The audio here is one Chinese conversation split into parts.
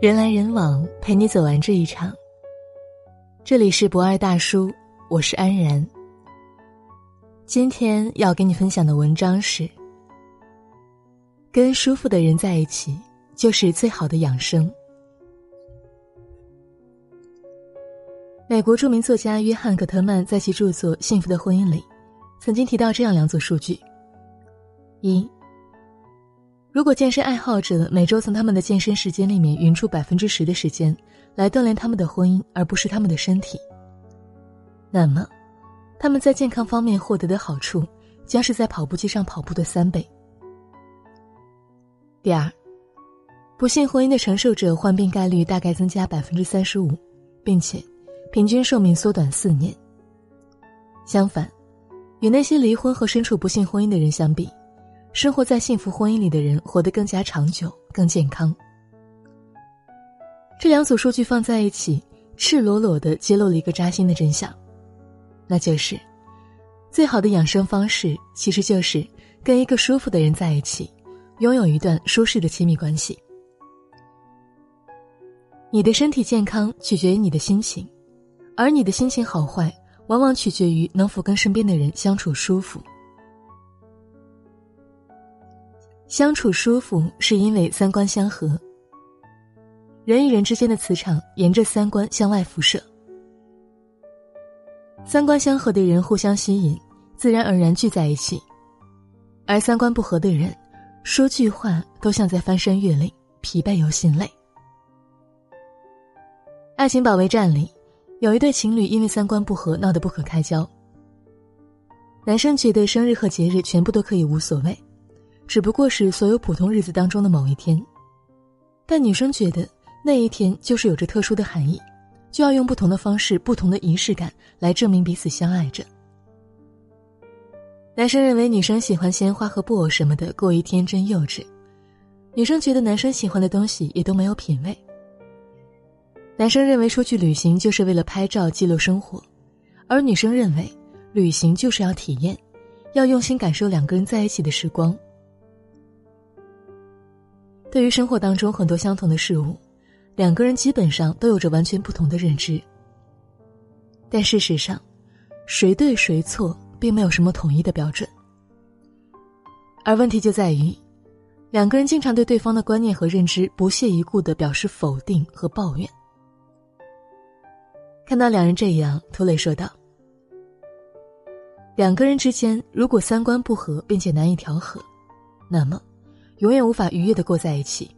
人来人往，陪你走完这一场。这里是博爱大叔，我是安然。今天要给你分享的文章是：跟舒服的人在一起，就是最好的养生。美国著名作家约翰·葛特曼在其著作《幸福的婚姻》里，曾经提到这样两组数据：一。如果健身爱好者每周从他们的健身时间里面匀出百分之十的时间，来锻炼他们的婚姻，而不是他们的身体，那么，他们在健康方面获得的好处，将是在跑步机上跑步的三倍。第二，不幸婚姻的承受者患病概率大概增加百分之三十五，并且，平均寿命缩短四年。相反，与那些离婚和身处不幸婚姻的人相比。生活在幸福婚姻里的人活得更加长久、更健康。这两组数据放在一起，赤裸裸的揭露了一个扎心的真相，那就是，最好的养生方式其实就是跟一个舒服的人在一起，拥有一段舒适的亲密关系。你的身体健康取决于你的心情，而你的心情好坏，往往取决于能否跟身边的人相处舒服。相处舒服是因为三观相合。人与人之间的磁场沿着三观向外辐射，三观相合的人互相吸引，自然而然聚在一起；而三观不合的人，说句话都像在翻山越岭，疲惫又心累。《爱情保卫战》里，有一对情侣因为三观不合闹得不可开交。男生觉得生日和节日全部都可以无所谓。只不过是所有普通日子当中的某一天，但女生觉得那一天就是有着特殊的含义，就要用不同的方式、不同的仪式感来证明彼此相爱着。男生认为女生喜欢鲜花和布偶什么的过于天真幼稚，女生觉得男生喜欢的东西也都没有品味。男生认为出去旅行就是为了拍照记录生活，而女生认为旅行就是要体验，要用心感受两个人在一起的时光。对于生活当中很多相同的事物，两个人基本上都有着完全不同的认知。但事实上，谁对谁错并没有什么统一的标准。而问题就在于，两个人经常对对方的观念和认知不屑一顾的表示否定和抱怨。看到两人这样，涂磊说道：“两个人之间如果三观不合并且难以调和，那么。”永远无法愉悦的过在一起。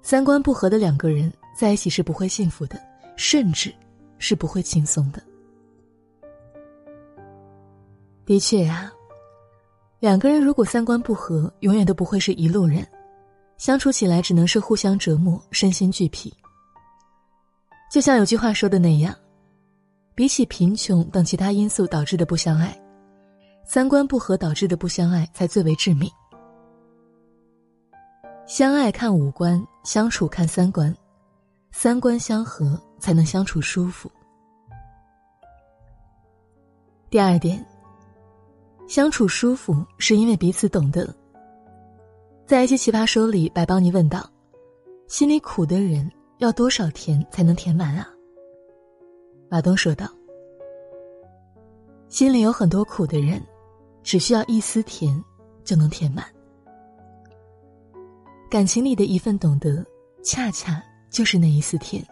三观不合的两个人在一起是不会幸福的，甚至是不会轻松的。的确啊，两个人如果三观不合，永远都不会是一路人，相处起来只能是互相折磨，身心俱疲。就像有句话说的那样，比起贫穷等其他因素导致的不相爱，三观不合导致的不相爱才最为致命。相爱看五官，相处看三观，三观相合才能相处舒服。第二点，相处舒服是因为彼此懂得。在一些奇葩说里，白邦尼问道：“心里苦的人要多少甜才能填满啊？”马东说道：“心里有很多苦的人，只需要一丝甜就能填满。”感情里的一份懂得，恰恰就是那一丝甜。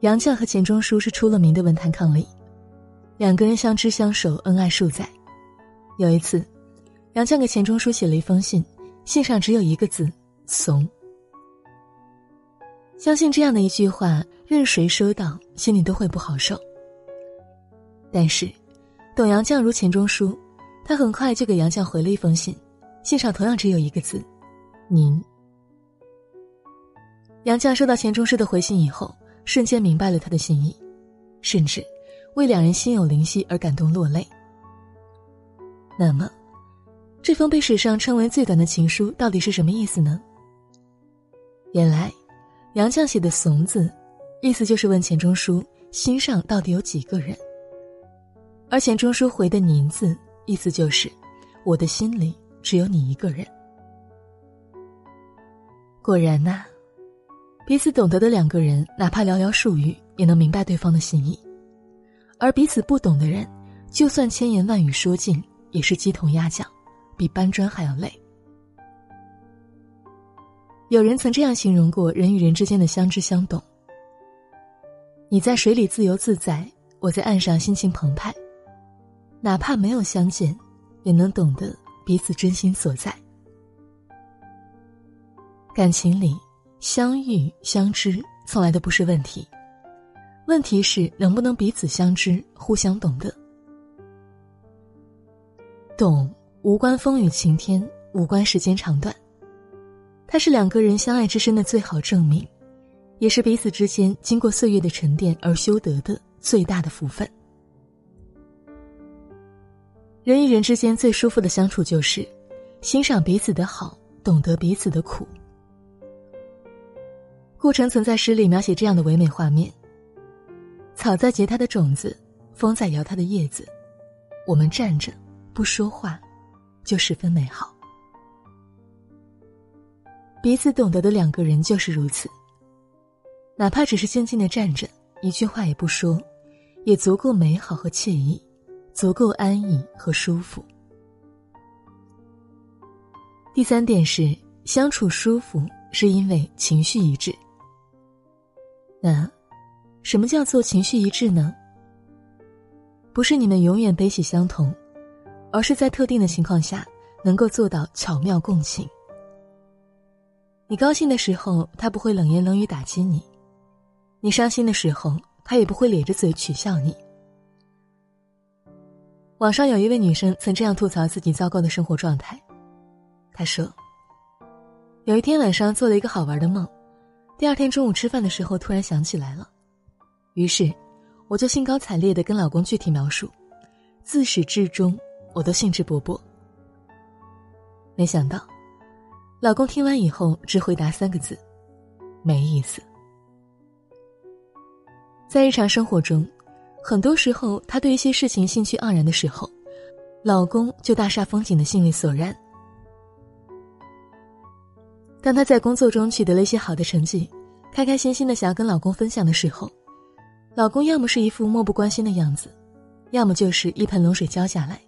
杨绛和钱钟书是出了名的文坛伉俪，两个人相知相守，恩爱数载。有一次，杨绛给钱钟书写了一封信，信上只有一个字“怂”。相信这样的一句话，任谁收到，心里都会不好受。但是，懂杨绛如钱钟书，他很快就给杨绛回了一封信。信上同样只有一个字，“您”。杨绛收到钱钟书的回信以后，瞬间明白了他的心意，甚至为两人心有灵犀而感动落泪。那么，这封被史上称为最短的情书到底是什么意思呢？原来，杨绛写的“怂”字，意思就是问钱钟书心上到底有几个人，而钱钟书回的“您”字，意思就是我的心里。只有你一个人。果然呐，彼此懂得的两个人，哪怕寥寥数语，也能明白对方的心意；而彼此不懂的人，就算千言万语说尽，也是鸡同鸭讲，比搬砖还要累。有人曾这样形容过人与人之间的相知相懂：你在水里自由自在，我在岸上心情澎湃。哪怕没有相见，也能懂得彼此真心所在。感情里，相遇相知从来都不是问题，问题是能不能彼此相知，互相懂得。懂无关风雨晴天，无关时间长短，它是两个人相爱之深的最好证明，也是彼此之间经过岁月的沉淀而修得的最大的福分。人与人之间最舒服的相处，就是欣赏彼此的好，懂得彼此的苦。顾城曾在诗里描写这样的唯美画面：草在结它的种子，风在摇它的叶子，我们站着不说话，就十分美好。彼此懂得的两个人就是如此，哪怕只是静静的站着，一句话也不说，也足够美好和惬意。足够安逸和舒服。第三点是相处舒服，是因为情绪一致。那，什么叫做情绪一致呢？不是你们永远悲喜相同，而是在特定的情况下能够做到巧妙共情。你高兴的时候，他不会冷言冷语打击你；你伤心的时候，他也不会咧着嘴取笑你。网上有一位女生曾这样吐槽自己糟糕的生活状态，她说：“有一天晚上做了一个好玩的梦，第二天中午吃饭的时候突然想起来了，于是我就兴高采烈的跟老公具体描述，自始至终我都兴致勃勃。没想到，老公听完以后只回答三个字：没意思。在日常生活中。”很多时候，她对一些事情兴趣盎然的时候，老公就大煞风景的兴味索然。当她在工作中取得了一些好的成绩，开开心心的想要跟老公分享的时候，老公要么是一副漠不关心的样子，要么就是一盆冷水浇下来，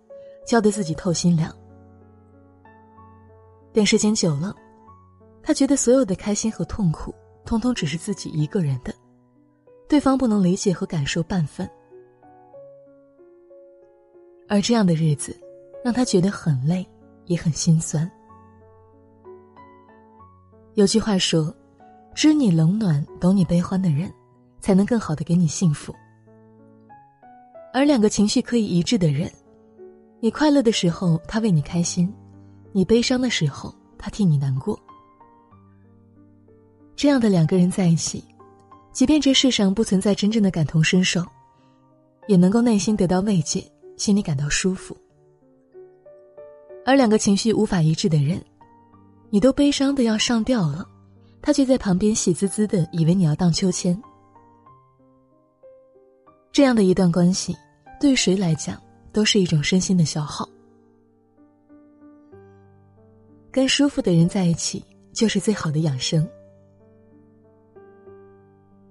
浇得自己透心凉。等时间久了，她觉得所有的开心和痛苦，通通只是自己一个人的，对方不能理解和感受半分。而这样的日子，让他觉得很累，也很心酸。有句话说：“知你冷暖，懂你悲欢的人，才能更好的给你幸福。”而两个情绪可以一致的人，你快乐的时候他为你开心，你悲伤的时候他替你难过。这样的两个人在一起，即便这世上不存在真正的感同身受，也能够内心得到慰藉。心里感到舒服，而两个情绪无法一致的人，你都悲伤的要上吊了，他却在旁边喜滋滋的，以为你要荡秋千。这样的一段关系，对谁来讲都是一种身心的消耗。跟舒服的人在一起，就是最好的养生。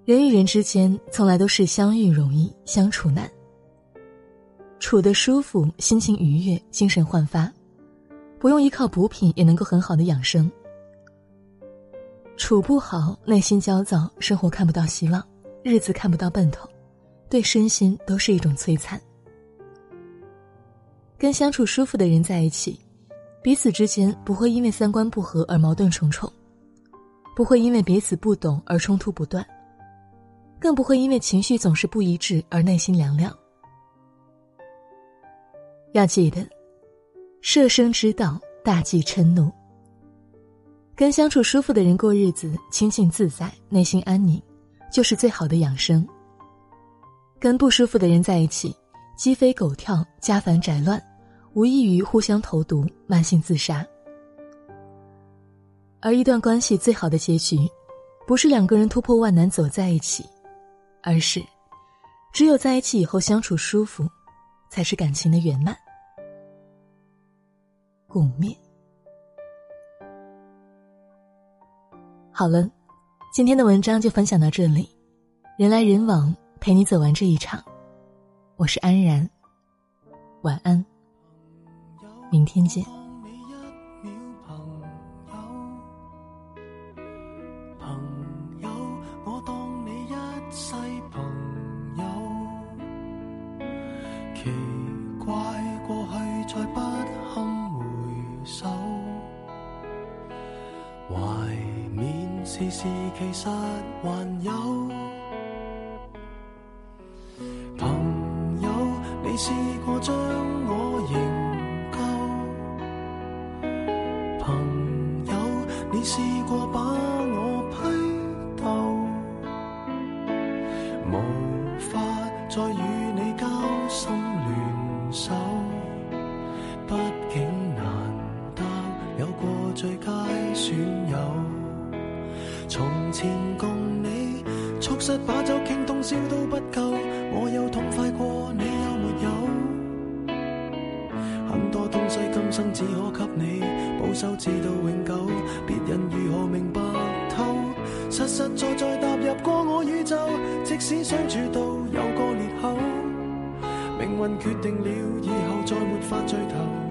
人与人之间，从来都是相遇容易，相处难。处得舒服，心情愉悦，精神焕发，不用依靠补品也能够很好的养生。处不好，内心焦躁，生活看不到希望，日子看不到奔头，对身心都是一种摧残。跟相处舒服的人在一起，彼此之间不会因为三观不合而矛盾重重，不会因为彼此不懂而冲突不断，更不会因为情绪总是不一致而内心凉凉。要记得，设生之道，大忌嗔怒。跟相处舒服的人过日子，清静自在，内心安宁，就是最好的养生。跟不舒服的人在一起，鸡飞狗跳，家烦宅乱，无异于互相投毒，慢性自杀。而一段关系最好的结局，不是两个人突破万难走在一起，而是，只有在一起以后相处舒服。才是感情的圆满。共勉。好了，今天的文章就分享到这里。人来人往，陪你走完这一场。我是安然，晚安，明天见。时时其实还有朋友，你试过将我营救？朋友，你试过把我批斗？无法再与你交心联手，毕竟难得有过最佳损友。从前共你促膝把酒倾通宵都不够，我有痛快过，你有没有？很多东西今生只可给你保守，至到永久。别人如何明白透？实实在在踏入过我宇宙，即使相处到有个裂口，命运决定了以后再没法聚头。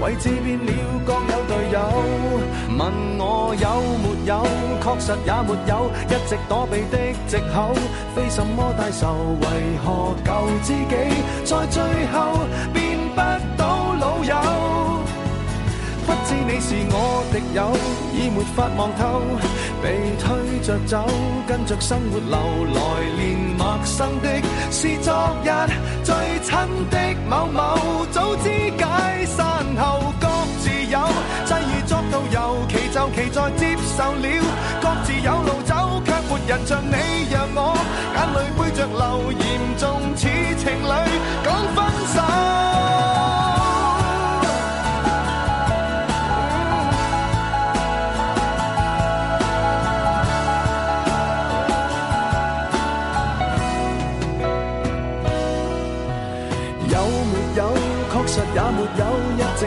位置变了，各有队友。问我有没有，确实也没有，一直躲避的借口，非什么大仇。为何旧知己在最后变不到老友？不知你是我敌友，已没法望透，被推着走，跟着生活流来，年陌生的是昨日最亲的某某，早知解散。期在接受了，各自有路走，却没人像你让我眼泪背着流，严重似情侣讲分手。